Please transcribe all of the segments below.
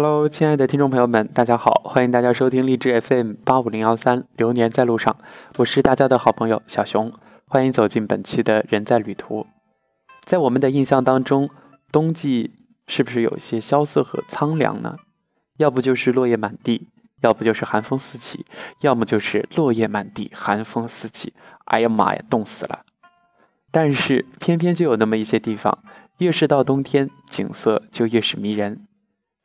Hello，亲爱的听众朋友们，大家好，欢迎大家收听励志 FM 八五零幺三，流年在路上，我是大家的好朋友小熊，欢迎走进本期的人在旅途。在我们的印象当中，冬季是不是有些萧瑟和苍凉呢？要不就是落叶满地，要不就是寒风四起，要么就是落叶满地，寒风四起。哎呀妈呀，冻死了！但是偏偏就有那么一些地方，越是到冬天，景色就越是迷人。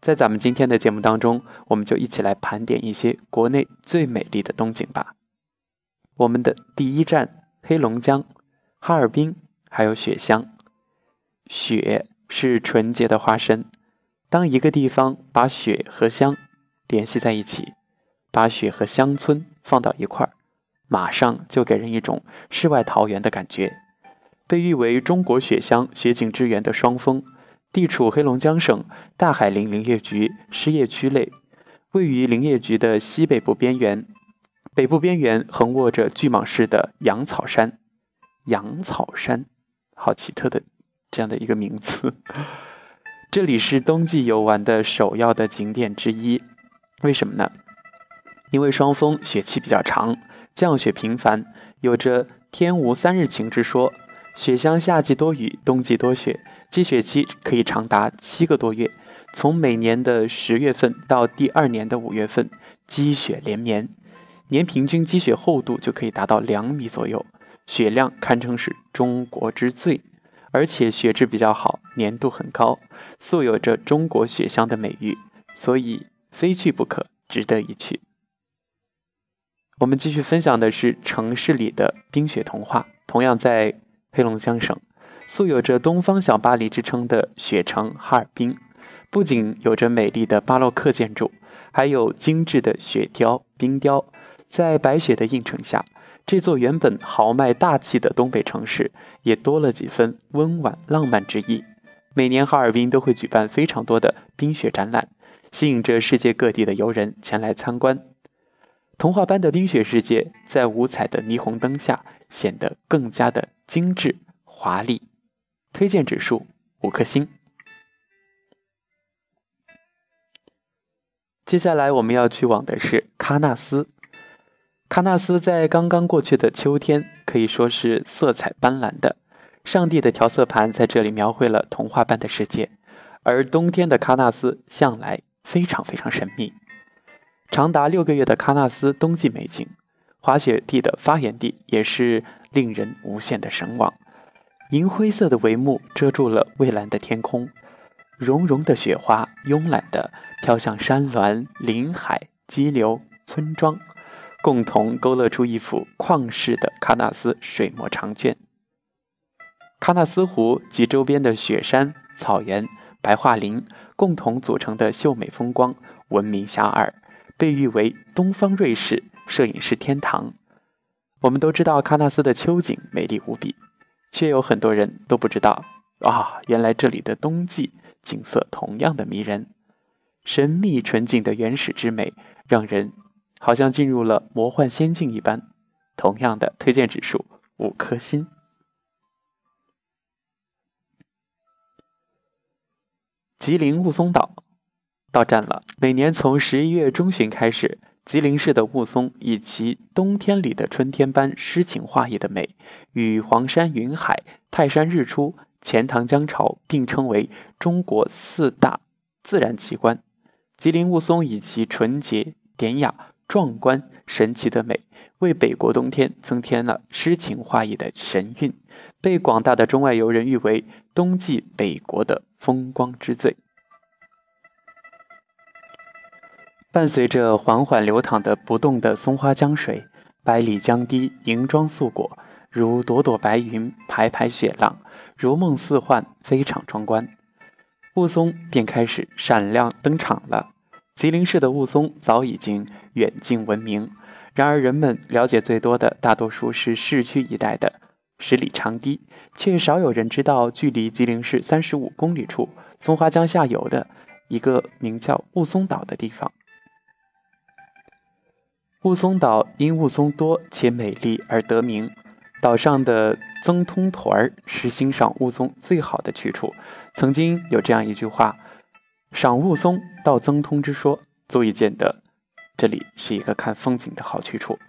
在咱们今天的节目当中，我们就一起来盘点一些国内最美丽的冬景吧。我们的第一站，黑龙江、哈尔滨，还有雪乡。雪是纯洁的化身。当一个地方把雪和乡联系在一起，把雪和乡村放到一块儿，马上就给人一种世外桃源的感觉。被誉为中国雪乡、雪景之源的双峰。地处黑龙江省大海林林业局失业区内，位于林业局的西北部边缘，北部边缘横卧着巨蟒式的羊草山。羊草山，好奇特的这样的一个名字。这里是冬季游玩的首要的景点之一。为什么呢？因为双峰雪期比较长，降雪频繁，有着“天无三日晴”之说。雪乡夏季多雨，冬季多雪。积雪期可以长达七个多月，从每年的十月份到第二年的五月份，积雪连绵，年平均积雪厚度就可以达到两米左右，雪量堪称是中国之最，而且雪质比较好，粘度很高，素有着“中国雪乡”的美誉，所以非去不可，值得一去。我们继续分享的是城市里的冰雪童话，同样在黑龙江省。素有着“东方小巴黎”之称的雪城哈尔滨，不仅有着美丽的巴洛克建筑，还有精致的雪雕、冰雕。在白雪的映衬下，这座原本豪迈大气的东北城市也多了几分温婉浪漫之意。每年哈尔滨都会举办非常多的冰雪展览，吸引着世界各地的游人前来参观。童话般的冰雪世界，在五彩的霓虹灯下显得更加的精致华丽。推荐指数五颗星。接下来我们要去往的是喀纳斯。喀纳斯在刚刚过去的秋天可以说是色彩斑斓的，上帝的调色盘在这里描绘了童话般的世界。而冬天的喀纳斯向来非常非常神秘。长达六个月的喀纳斯冬季美景，滑雪地的发源地也是令人无限的神往。银灰色的帷幕遮住了蔚蓝的天空，融融的雪花慵懒地飘向山峦、林海、激流、村庄，共同勾勒出一幅旷世的喀纳斯水墨长卷。喀纳斯湖及周边的雪山、草原、白桦林共同组成的秀美风光，闻名遐迩，被誉为“东方瑞士”摄影师天堂。我们都知道喀纳斯的秋景美丽无比。却有很多人都不知道啊！原来这里的冬季景色同样的迷人，神秘纯净的原始之美，让人好像进入了魔幻仙境一般。同样的推荐指数五颗星。吉林雾凇岛到站了，每年从十一月中旬开始。吉林市的雾凇，以其冬天里的春天般诗情画意的美，与黄山云海、泰山日出、钱塘江潮并称为中国四大自然奇观。吉林雾凇以其纯洁、典雅、壮观、神奇的美，为北国冬天增添了诗情画意的神韵，被广大的中外游人誉为冬季北国的风光之最。伴随着缓缓流淌的不动的松花江水，百里江堤银装素裹，如朵朵白云，排排雪浪，如梦似幻，非常壮观。雾凇便开始闪亮登场了。吉林市的雾凇早已经远近闻名，然而人们了解最多的大多数是市区一带的十里长堤，却少有人知道距离吉林市三十五公里处松花江下游的一个名叫雾凇岛的地方。雾凇岛因雾凇多且美丽而得名，岛上的曾通屯儿是欣赏雾凇最好的去处。曾经有这样一句话：“赏雾凇到曾通之说，足以见得这里是一个看风景的好去处。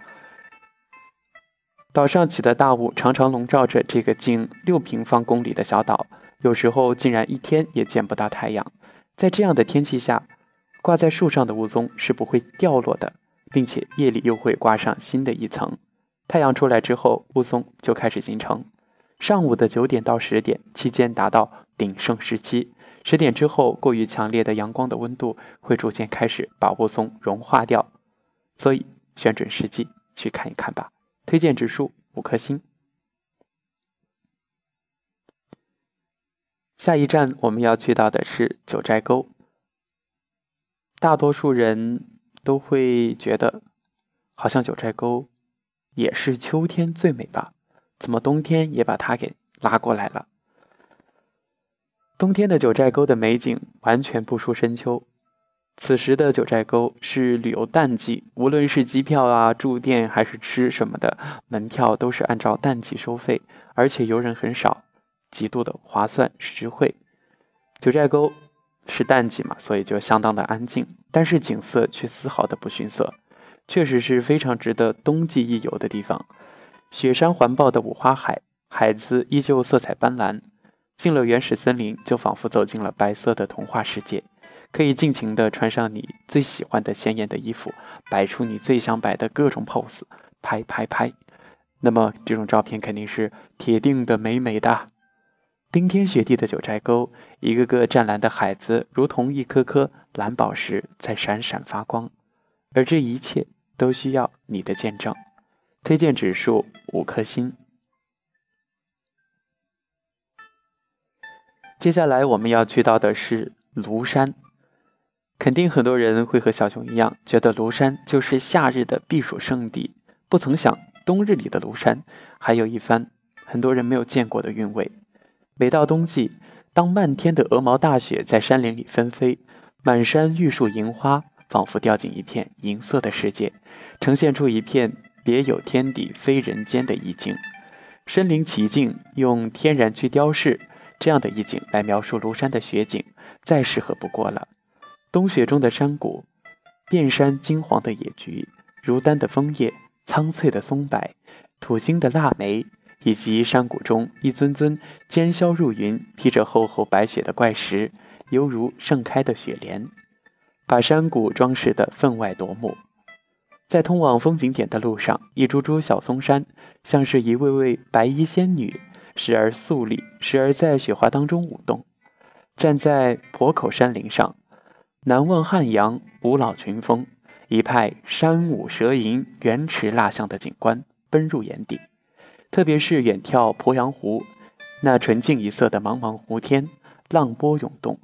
岛上起的大雾常常笼罩着这个近六平方公里的小岛，有时候竟然一天也见不到太阳。在这样的天气下，挂在树上的雾凇是不会掉落的，并且夜里又会挂上新的一层。太阳出来之后，雾凇就开始形成。上午的九点到十点期间达到鼎盛时期，十点之后，过于强烈的阳光的温度会逐渐开始把雾凇融化掉。所以选准时机去看一看吧。推荐指数五颗星。下一站我们要去到的是九寨沟。大多数人都会觉得，好像九寨沟也是秋天最美吧？怎么冬天也把它给拉过来了？冬天的九寨沟的美景完全不输深秋。此时的九寨沟是旅游淡季，无论是机票啊、住店还是吃什么的，门票都是按照淡季收费，而且游人很少。极度的划算实惠，九寨沟是淡季嘛，所以就相当的安静，但是景色却丝毫的不逊色，确实是非常值得冬季一游的地方。雪山环抱的五花海，海子依旧色彩斑斓，进了原始森林，就仿佛走进了白色的童话世界，可以尽情的穿上你最喜欢的鲜艳的衣服，摆出你最想摆的各种 pose，拍拍拍，那么这种照片肯定是铁定的美美的。冰天雪地的九寨沟，一个个湛蓝的海子，如同一颗颗蓝宝石在闪闪发光。而这一切都需要你的见证。推荐指数五颗星。接下来我们要去到的是庐山，肯定很多人会和小熊一样，觉得庐山就是夏日的避暑胜地。不曾想，冬日里的庐山还有一番很多人没有见过的韵味。每到冬季，当漫天的鹅毛大雪在山林里纷飞，满山玉树银花，仿佛掉进一片银色的世界，呈现出一片别有天地非人间的意境。身临其境，用天然去雕饰这样的意境来描述庐山的雪景，再适合不过了。冬雪中的山谷，遍山金黄的野菊，如丹的枫叶，苍翠的松柏，土星的腊梅。以及山谷中一尊尊尖削入云、披着厚厚白雪的怪石，犹如盛开的雪莲，把山谷装饰得分外夺目。在通往风景点的路上，一株株小松杉像是一位位白衣仙女，时而肃立，时而在雪花当中舞动。站在坡口山林上，南望汉阳五老群峰，一派山舞蛇吟、原驰蜡象的景观奔入眼底。特别是远眺鄱阳湖，那纯净一色的茫茫湖天，浪波涌动，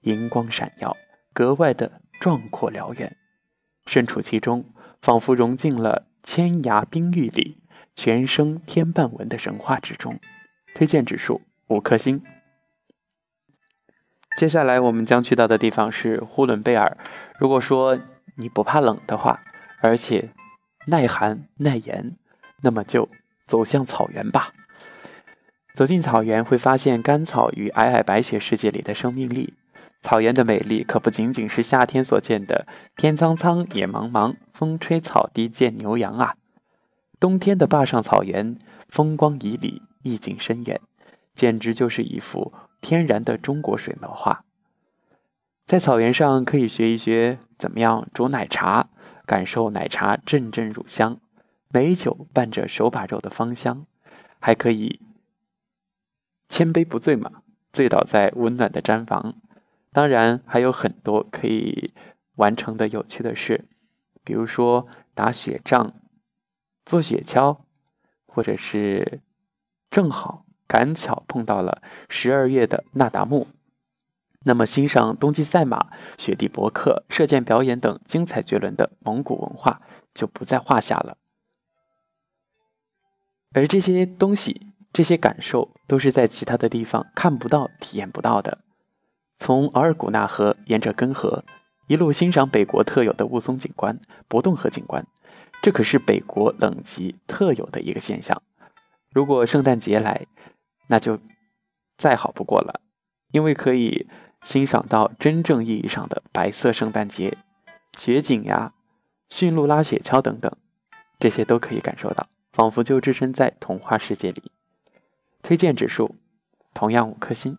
银光闪耀，格外的壮阔辽远。身处其中，仿佛融进了千崖冰玉里，全生天半文的神话之中。推荐指数五颗星。接下来我们将去到的地方是呼伦贝尔。如果说你不怕冷的话，而且耐寒耐盐，那么就。走向草原吧。走进草原，会发现干草与皑皑白雪世界里的生命力。草原的美丽可不仅仅是夏天所见的天苍苍，野茫茫，风吹草低见牛羊啊。冬天的坝上草原，风光旖旎，意境深远，简直就是一幅天然的中国水墨画。在草原上，可以学一学怎么样煮奶茶，感受奶茶阵阵乳香。美酒伴着手把肉的芳香，还可以千杯不醉嘛，醉倒在温暖的毡房。当然还有很多可以完成的有趣的事，比如说打雪仗、坐雪橇，或者是正好赶巧碰到了十二月的那达慕，那么欣赏冬季赛马、雪地博客、射箭表演等精彩绝伦的蒙古文化就不在话下了。而这些东西、这些感受，都是在其他的地方看不到、体验不到的。从额尔古纳河沿着根河，一路欣赏北国特有的雾凇景观、博洞河景观，这可是北国冷极特有的一个现象。如果圣诞节来，那就再好不过了，因为可以欣赏到真正意义上的白色圣诞节，雪景呀、驯鹿拉雪橇等等，这些都可以感受到，仿佛就置身在童话世界里。推荐指数同样五颗星。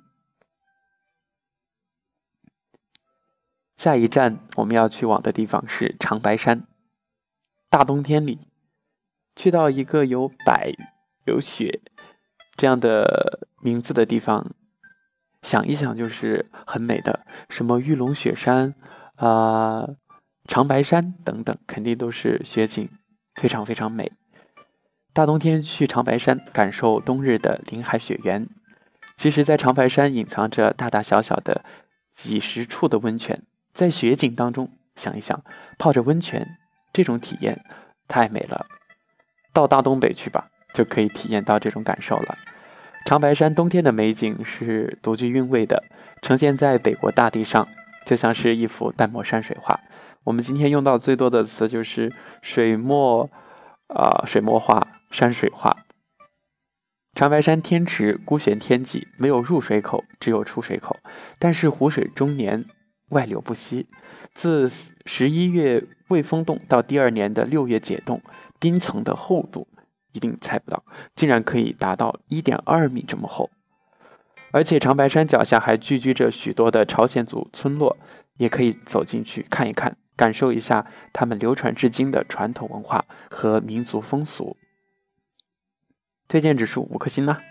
下一站我们要去往的地方是长白山。大冬天里，去到一个有白有雪这样的名字的地方，想一想就是很美的，什么玉龙雪山啊、长白山等等，肯定都是雪景，非常非常美。大冬天去长白山，感受冬日的林海雪原。其实，在长白山隐藏着大大小小的几十处的温泉。在雪景当中，想一想，泡着温泉这种体验太美了。到大东北去吧，就可以体验到这种感受了。长白山冬天的美景是独具韵味的，呈现在北国大地上，就像是一幅淡墨山水画。我们今天用到最多的词就是水墨啊，水墨画、山水画。长白山天池孤悬天际，没有入水口，只有出水口，但是湖水终年。外流不息，自十一月未封冻到第二年的六月解冻，冰层的厚度一定猜不到，竟然可以达到一点二米这么厚。而且长白山脚下还聚居着许多的朝鲜族村落，也可以走进去看一看，感受一下他们流传至今的传统文化和民族风俗。推荐指数五颗星啦。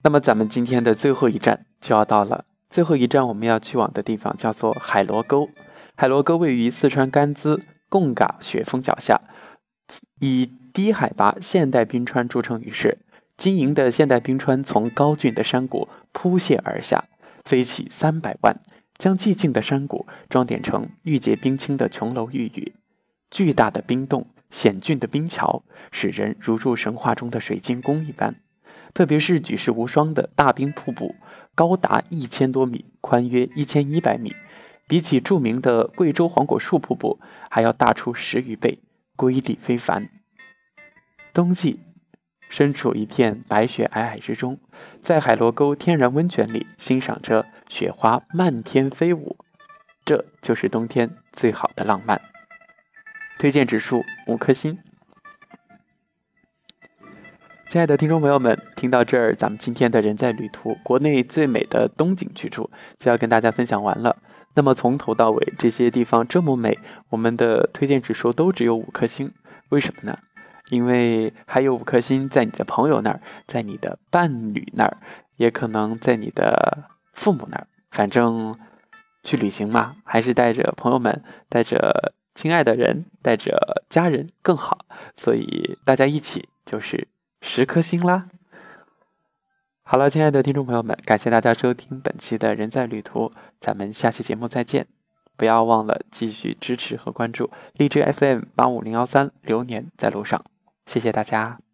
那么咱们今天的最后一站就要到了。最后一站我们要去往的地方叫做海螺沟。海螺沟位于四川甘孜贡嘎雪峰脚下，以低海拔现代冰川著称于世。晶莹的现代冰川从高峻的山谷扑泻而下，飞起三百万，将寂静的山谷装点成玉洁冰清的琼楼玉宇。巨大的冰洞、险峻的冰桥，使人如入神话中的水晶宫一般。特别是举世无双的大冰瀑布。高达一千多米，宽约一千一百米，比起著名的贵州黄果树瀑布还要大出十余倍，瑰丽非凡。冬季，身处一片白雪皑皑之中，在海螺沟天然温泉里欣赏着雪花漫天飞舞，这就是冬天最好的浪漫。推荐指数五颗星。亲爱的听众朋友们，听到这儿，咱们今天的人在旅途国内最美的冬景去处就要跟大家分享完了。那么从头到尾，这些地方这么美，我们的推荐指数都只有五颗星，为什么呢？因为还有五颗星在你的朋友那儿，在你的伴侣那儿，也可能在你的父母那儿。反正去旅行嘛，还是带着朋友们，带着亲爱的人，带着家人更好。所以大家一起就是。十颗星啦！好了，亲爱的听众朋友们，感谢大家收听本期的人在旅途，咱们下期节目再见！不要忘了继续支持和关注荔枝 FM 八五零幺三，流年在路上，谢谢大家。